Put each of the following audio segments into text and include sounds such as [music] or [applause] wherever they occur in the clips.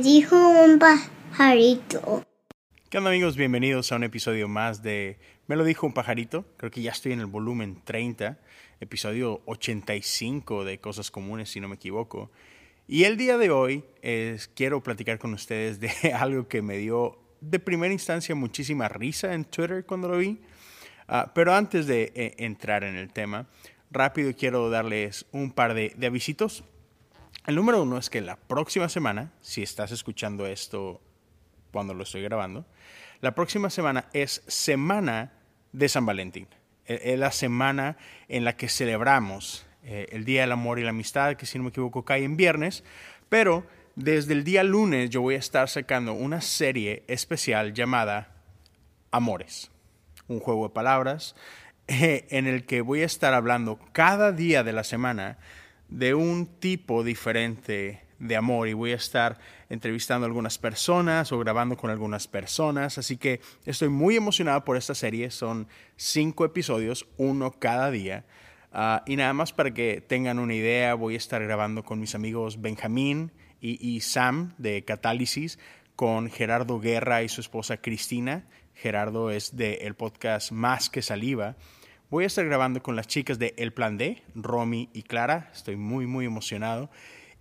Me dijo un pajarito. ¿Qué onda amigos? Bienvenidos a un episodio más de Me lo dijo un pajarito. Creo que ya estoy en el volumen 30, episodio 85 de Cosas Comunes, si no me equivoco. Y el día de hoy es, quiero platicar con ustedes de [laughs] algo que me dio de primera instancia muchísima risa en Twitter cuando lo vi. Ah, pero antes de eh, entrar en el tema, rápido quiero darles un par de, de avisitos. El número uno es que la próxima semana, si estás escuchando esto cuando lo estoy grabando, la próxima semana es semana de San Valentín. E, es la semana en la que celebramos eh, el Día del Amor y la Amistad, que si no me equivoco cae en viernes, pero desde el día lunes yo voy a estar sacando una serie especial llamada Amores, un juego de palabras [laughs] en el que voy a estar hablando cada día de la semana de un tipo diferente de amor y voy a estar entrevistando a algunas personas o grabando con algunas personas. Así que estoy muy emocionado por esta serie. Son cinco episodios, uno cada día. Uh, y nada más para que tengan una idea, voy a estar grabando con mis amigos Benjamín y, Sam de Catálisis, con Gerardo Guerra y su esposa Cristina. Gerardo es del el podcast Más que Saliva. Voy a estar grabando con las chicas de El Plan D, Romy y Clara. Estoy muy, muy emocionado.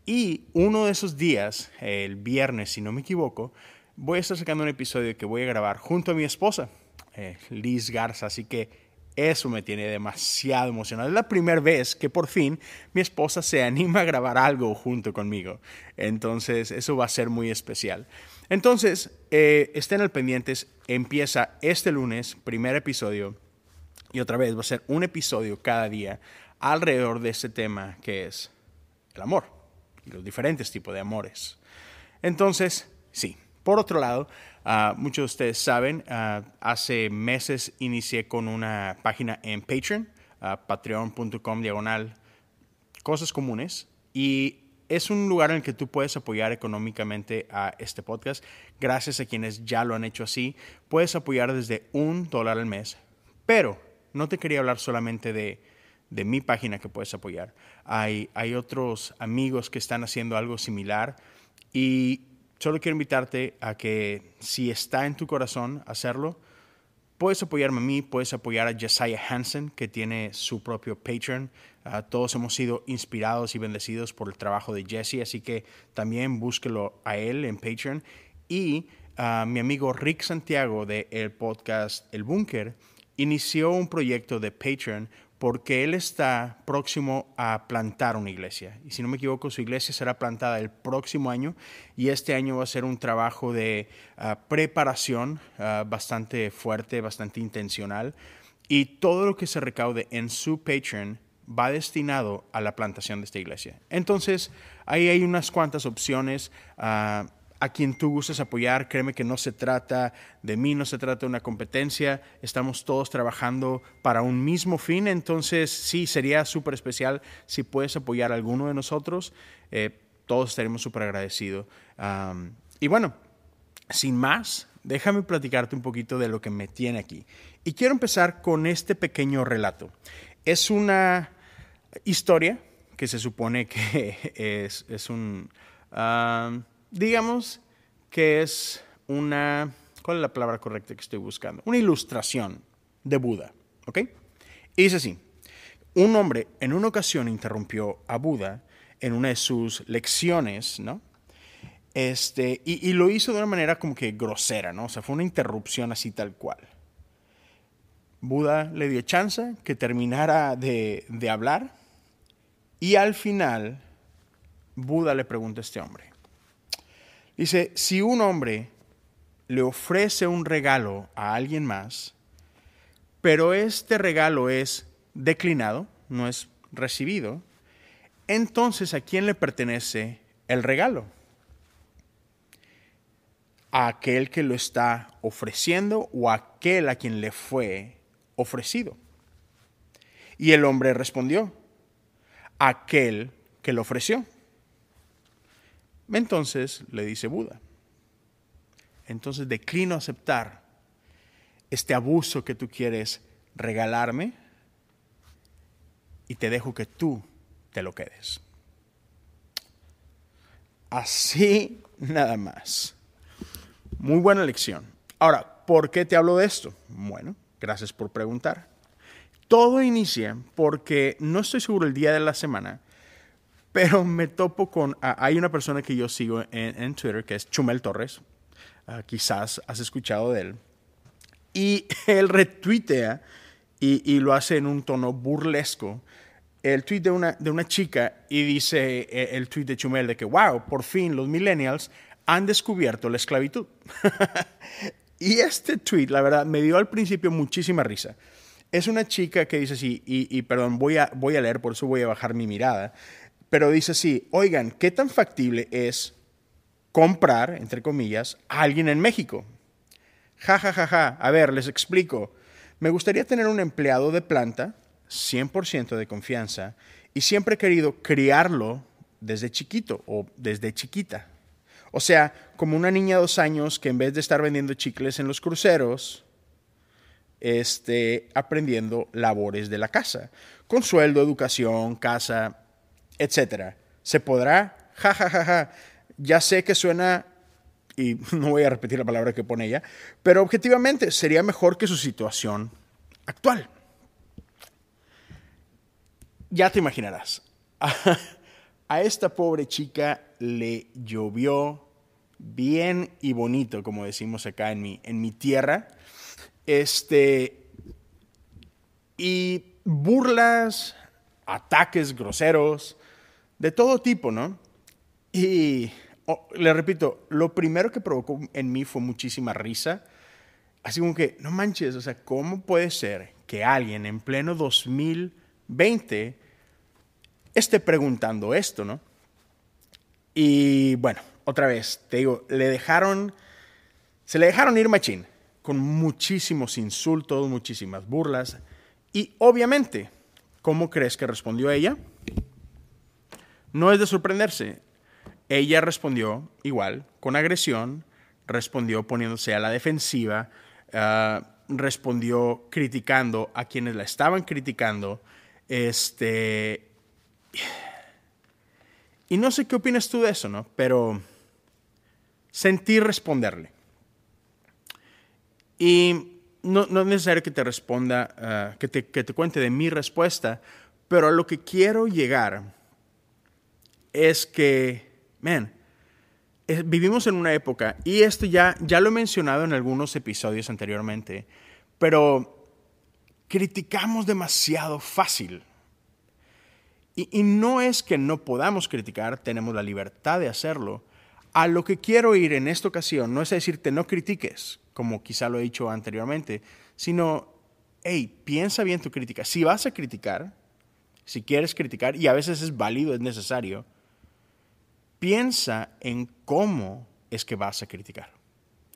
Y uno de esos días, el viernes, si no me equivoco, voy a estar sacando un episodio que voy a grabar junto a mi esposa, eh, Liz Garza. Así que eso me tiene demasiado emocionado. Es la primera vez que por fin mi esposa se anima a grabar algo junto conmigo. Entonces, eso va a ser muy especial. Entonces, eh, estén al pendientes. Empieza este lunes, primer episodio y otra vez va a ser un episodio cada día alrededor de este tema que es el amor y los diferentes tipos de amores. Entonces, sí. Por otro lado, uh, muchos de ustedes saben, uh, hace meses inicié con una página en Patreon, uh, patreon.com diagonal cosas comunes, y es un lugar en el que tú puedes apoyar económicamente a este podcast. Gracias a quienes ya lo han hecho así, puedes apoyar desde un dólar al mes, pero no te quería hablar solamente de, de mi página que puedes apoyar. Hay, hay otros amigos que están haciendo algo similar y solo quiero invitarte a que si está en tu corazón hacerlo, puedes apoyarme a mí, puedes apoyar a Josiah Hansen, que tiene su propio Patreon. Uh, todos hemos sido inspirados y bendecidos por el trabajo de Jesse, así que también búsquelo a él en Patreon. Y a uh, mi amigo Rick Santiago de el podcast El Búnker inició un proyecto de Patreon porque él está próximo a plantar una iglesia. Y si no me equivoco, su iglesia será plantada el próximo año y este año va a ser un trabajo de uh, preparación uh, bastante fuerte, bastante intencional. Y todo lo que se recaude en su Patreon va destinado a la plantación de esta iglesia. Entonces, ahí hay unas cuantas opciones. Uh, a quien tú gustes apoyar. Créeme que no se trata de mí, no se trata de una competencia. Estamos todos trabajando para un mismo fin. Entonces, sí, sería súper especial si puedes apoyar a alguno de nosotros. Eh, todos estaremos súper agradecidos. Y bueno, sin más, déjame platicarte un poquito de lo que me tiene aquí. Y quiero empezar con este pequeño relato. Es una historia que se supone que [laughs] es, un... digamos que es una, ¿cuál es la palabra correcta que estoy buscando? Una ilustración de Buda, ¿ok? Y dice así, un hombre en una ocasión interrumpió a Buda en una de sus lecciones, ¿no? Este, y, y, lo hizo de una manera como que grosera, ¿no? O sea, fue una interrupción así tal cual. Buda le dio chance que terminara de, de hablar y al final Buda le pregunta a este hombre, Dice, si un hombre le ofrece un regalo a alguien más, pero este regalo es declinado, no es recibido, entonces ¿a quién le pertenece el regalo? ¿A aquel que lo está ofreciendo o a aquel a quien le fue ofrecido? Y el hombre respondió, aquel que lo ofreció. Entonces le dice Buda, entonces declino aceptar este abuso que tú quieres regalarme y te dejo que tú te lo quedes. Así nada más. Muy buena lección. Ahora, ¿por qué te hablo de esto? Bueno, gracias por preguntar. Todo inicia porque no estoy seguro el día de la semana, pero me topo con... ah, hay una persona que yo sigo en, en Twitter que es Chumel Torres. Ah, quizás has escuchado de él. Y [laughs] él retuitea y, y lo hace en un tono burlesco el tweet de una, de una chica y dice eh, el tweet de Chumel de que, wow, por fin los millennials han descubierto la esclavitud. [laughs] y este tweet, la verdad, me dio al principio muchísima risa. Es una chica que dice así, y, y perdón, voy a, voy a leer, por eso voy a bajar mi mirada, pero dice así, oigan, ¿qué tan factible es comprar, entre comillas, a alguien en México? Ja, ja, ja, ja. A ver, les explico. Me gustaría tener un empleado de planta 100% de confianza y siempre he querido criarlo desde chiquito o desde chiquita. O sea, como una niña de dos años que en vez de estar vendiendo chicles en los cruceros, esté aprendiendo labores de la casa, con sueldo, educación, casa, etc. ¿Se podrá? Ja, ja, ja, ja. Ya sé que suena, y [laughs] no voy a repetir la palabra que pone ella, pero objetivamente sería mejor que su situación actual ya te imaginarás. [laughs] A, esta pobre chica le llovió bien y bonito, como decimos acá en mi, en mi tierra. Este. Y burlas, ataques groseros, de todo tipo, ¿no? Y oh, le repito, lo primero que provocó en mí fue muchísima risa. Así como que, no manches, o sea, ¿cómo puede ser que alguien en pleno 2000 20 esté preguntando esto, ¿no? Y bueno, otra vez, te digo, le dejaron, se le dejaron ir machín, con muchísimos insultos, muchísimas burlas, y obviamente, ¿cómo crees que respondió ella? No es de sorprenderse. Ella respondió igual, con agresión, respondió poniéndose a la defensiva, uh, respondió criticando a quienes la estaban criticando, este. Y no sé qué opinas tú de eso, ¿no? Pero sentí responderle. Y no, no es necesario que te responda, uh, que, te, que te cuente de mi respuesta, pero a lo que quiero llegar es que, man, vivimos en una época, y esto ya, ya lo he mencionado en algunos episodios anteriormente, pero criticamos demasiado fácil. Y, y, no es que no podamos criticar, tenemos la libertad de hacerlo. A lo que quiero ir en esta ocasión no es decirte no critiques, como quizá lo he dicho anteriormente, sino, hey, piensa bien tu crítica. Si vas a criticar, si quieres criticar, y a veces es válido, es necesario, piensa en cómo es que vas a criticar.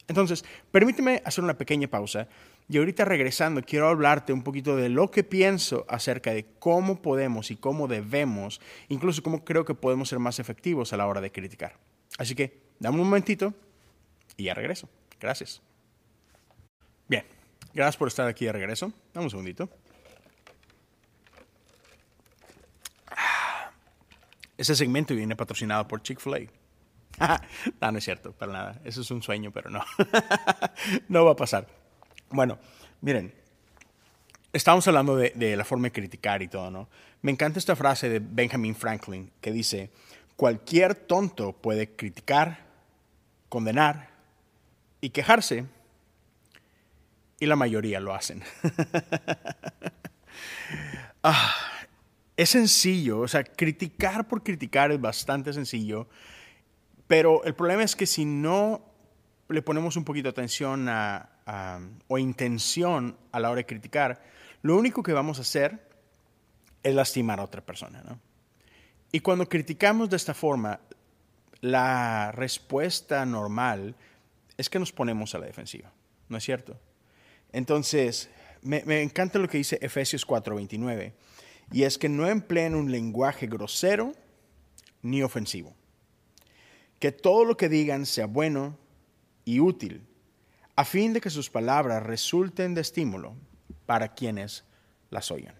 Entonces, permíteme hacer una pequeña pausa y ahorita regresando, quiero hablarte un poquito de lo que pienso acerca de cómo podemos y cómo debemos, incluso cómo creo que podemos ser más efectivos a la hora de criticar. Así que, dame un momentito y ya regreso. Gracias. Bien, gracias por estar aquí de regreso. Dame un segundito. Ese segmento viene patrocinado por Chick-fil-A. [laughs] no, no es cierto, para nada. Eso es un sueño, pero no. [laughs] no va a pasar. Bueno, miren, estamos hablando de, de, la forma de criticar y todo, ¿no? Me encanta esta frase de Benjamin Franklin que dice, cualquier tonto puede criticar, condenar y quejarse, y la mayoría lo hacen. [laughs] ah, es sencillo, o sea, criticar por criticar es bastante sencillo, pero el problema es que si no le ponemos un poquito de atención a, o intención a la hora de criticar, lo único que vamos a hacer es lastimar a otra persona. ¿no? Y cuando criticamos de esta forma, la respuesta normal es que nos ponemos a la defensiva, ¿no es cierto? Entonces, me, me encanta lo que dice Efesios 4:29, y es que no empleen un lenguaje grosero ni ofensivo. Que todo lo que digan sea bueno y útil, a fin de que sus palabras resulten de estímulo para quienes las oigan.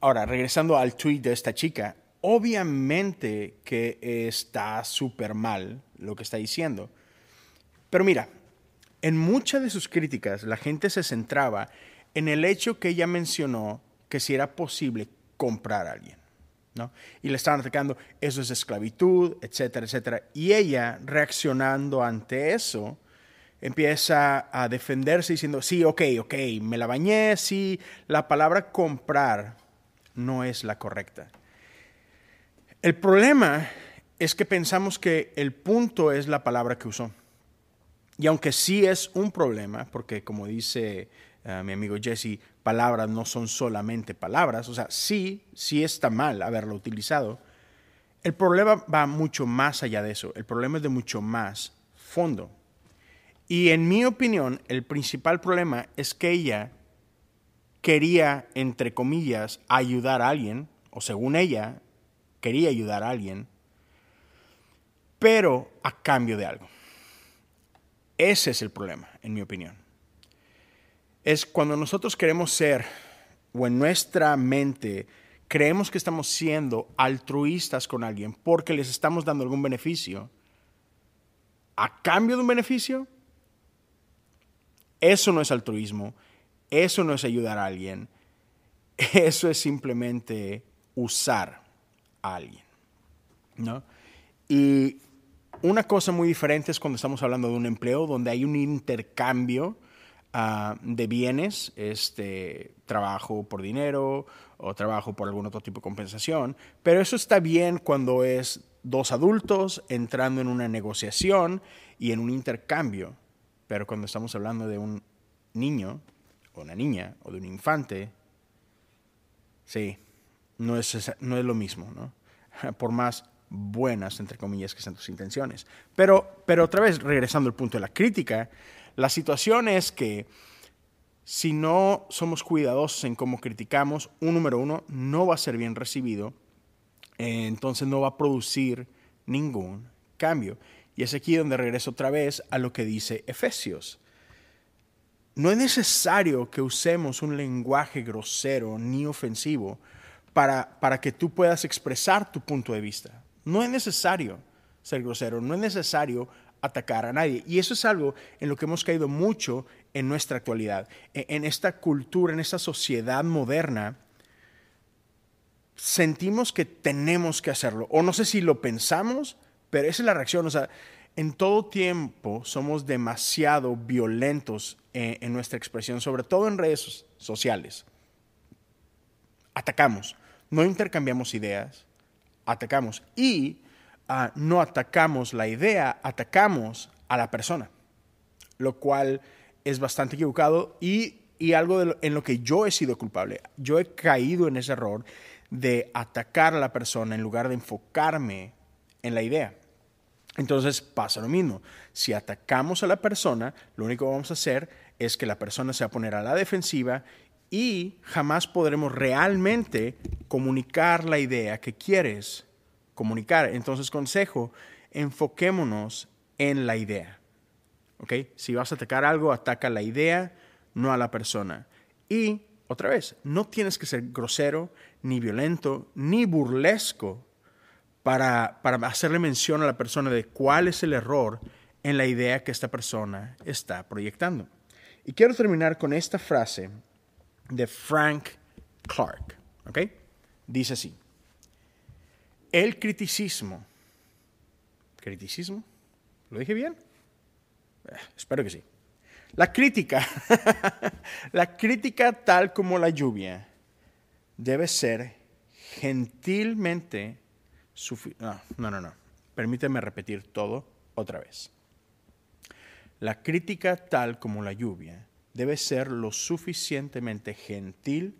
Ahora, regresando al tweet de esta chica, obviamente que está súper mal lo que está diciendo. Pero mira, en muchas de sus críticas la gente se centraba en el hecho que ella mencionó que si era posible comprar a alguien. ¿no? Y le estaban atacando, eso es esclavitud, etcétera, etcétera. Y ella, reaccionando ante eso, empieza a defenderse diciendo, sí, ok, ok, me la bañé, sí, la palabra comprar no es la correcta. El problema es que pensamos que el punto es la palabra que usó. Y aunque sí es un problema, porque como dice eh, mi amigo Jesse, palabras no son solamente palabras, o sea, sí, sí está mal haberlo utilizado, el problema va mucho más allá de eso, el problema es de mucho más fondo. Y en mi opinión, el principal problema es que ella quería, entre comillas, ayudar a alguien, o según ella, quería ayudar a alguien, pero a cambio de algo. Ese es el problema, en mi opinión. Es cuando nosotros queremos ser, o en nuestra mente creemos que estamos siendo altruistas con alguien porque les estamos dando algún beneficio, a cambio de un beneficio, eso no es altruismo, eso no es ayudar a alguien, [laughs] eso es simplemente usar a alguien. ¿no? Y una cosa muy diferente es cuando estamos hablando de un empleo donde hay un intercambio uh, de bienes, este, trabajo por dinero o trabajo por algún otro tipo de compensación, pero eso está bien cuando es dos adultos entrando en una negociación y en un intercambio, pero cuando estamos hablando de un niño o una niña o de un infante, sí, no es, no es lo mismo, ¿no? [laughs] Por más buenas, entre comillas, que sean tus intenciones. Pero, pero otra vez, regresando al punto de la crítica, la situación es que si no somos cuidadosos en cómo criticamos, un número uno no va a ser bien recibido, entonces no va a producir ningún cambio. Y es aquí donde regreso otra vez a lo que dice Efesios. No es necesario que usemos un lenguaje grosero ni ofensivo para, para que tú puedas expresar tu punto de vista. No es necesario ser grosero, no es necesario atacar a nadie. Y eso es algo en lo que hemos caído mucho en nuestra actualidad. E, en esta cultura, en esta sociedad moderna, sentimos que tenemos que hacerlo. O no sé si lo pensamos, pero esa es la reacción. O sea, en todo tiempo somos demasiado violentos en, en nuestra expresión, sobre todo en redes sociales. Atacamos, no intercambiamos ideas, atacamos. Y uh, no atacamos la idea, atacamos a la persona, lo cual es bastante equivocado y, algo en lo que yo he sido culpable. Yo he caído en ese error de atacar a la persona en lugar de enfocarme en la idea. Entonces pasa lo mismo. Si atacamos a la persona, lo único que vamos a hacer es que la persona se va a poner a la defensiva y jamás podremos realmente comunicar la idea que quieres comunicar. Entonces, consejo, enfoquémonos en la idea. Si vas a atacar algo, ataca la idea, no a la persona. Y, otra vez, no tienes que ser grosero, ni violento, ni burlesco para, para hacerle mención a la persona de cuál es el error en la idea que esta persona está proyectando. Y quiero terminar con esta frase de Frank Clark. Dice así. El criticismo. ¿Criticismo? ¿Lo dije bien? Eh, espero que sí. La crítica, [laughs] la crítica tal como la lluvia, debe ser gentilmente... No, no, no, no. Permíteme repetir todo otra vez. La crítica tal como la lluvia debe ser lo suficientemente gentil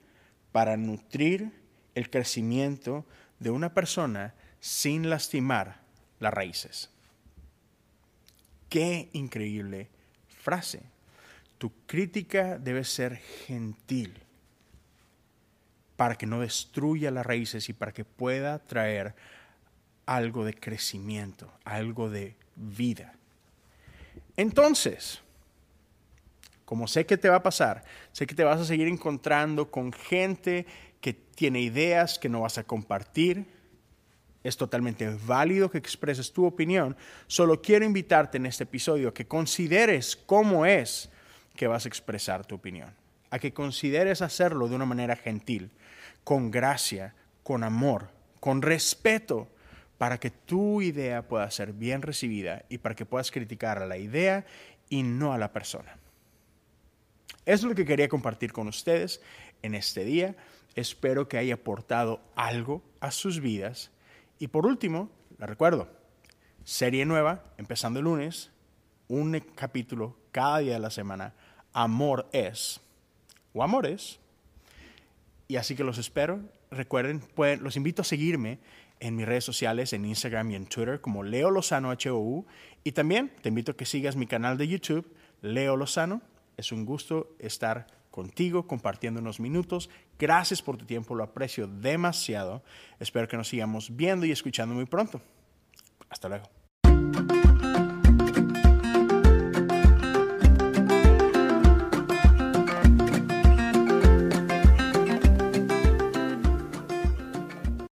para nutrir el crecimiento de una persona sin lastimar las raíces. Qué increíble frase. Tu crítica debe ser gentil para que no destruya las raíces y para que pueda traer algo de crecimiento, algo de vida. Entonces, como sé que te va a pasar, sé que te vas a seguir encontrando con gente que tiene ideas que no vas a compartir, Es totalmente válido que expreses tu opinión. Solo quiero invitarte en este episodio a que consideres cómo es que vas a expresar tu opinión. A que consideres hacerlo de una manera gentil, con gracia, con amor, con respeto, para que tu idea pueda ser bien recibida y para que puedas criticar a la idea y no a la persona. Es lo que quería compartir con ustedes en este día. Espero que haya aportado algo a sus vidas. Y por último, la recuerdo, serie nueva, empezando el lunes, un capítulo cada día de la semana, Amor es, o Amores. Y así que los espero. Recuerden, los invito a seguirme en mis redes sociales, en Instagram y en Twitter como Leo Lozano HOU. Y también te invito a que sigas mi canal de YouTube, Leo Lozano. Es un gusto estar contigo compartiendo unos minutos. Gracias por tu tiempo, lo aprecio demasiado. Espero que nos sigamos viendo y escuchando muy pronto. Hasta luego.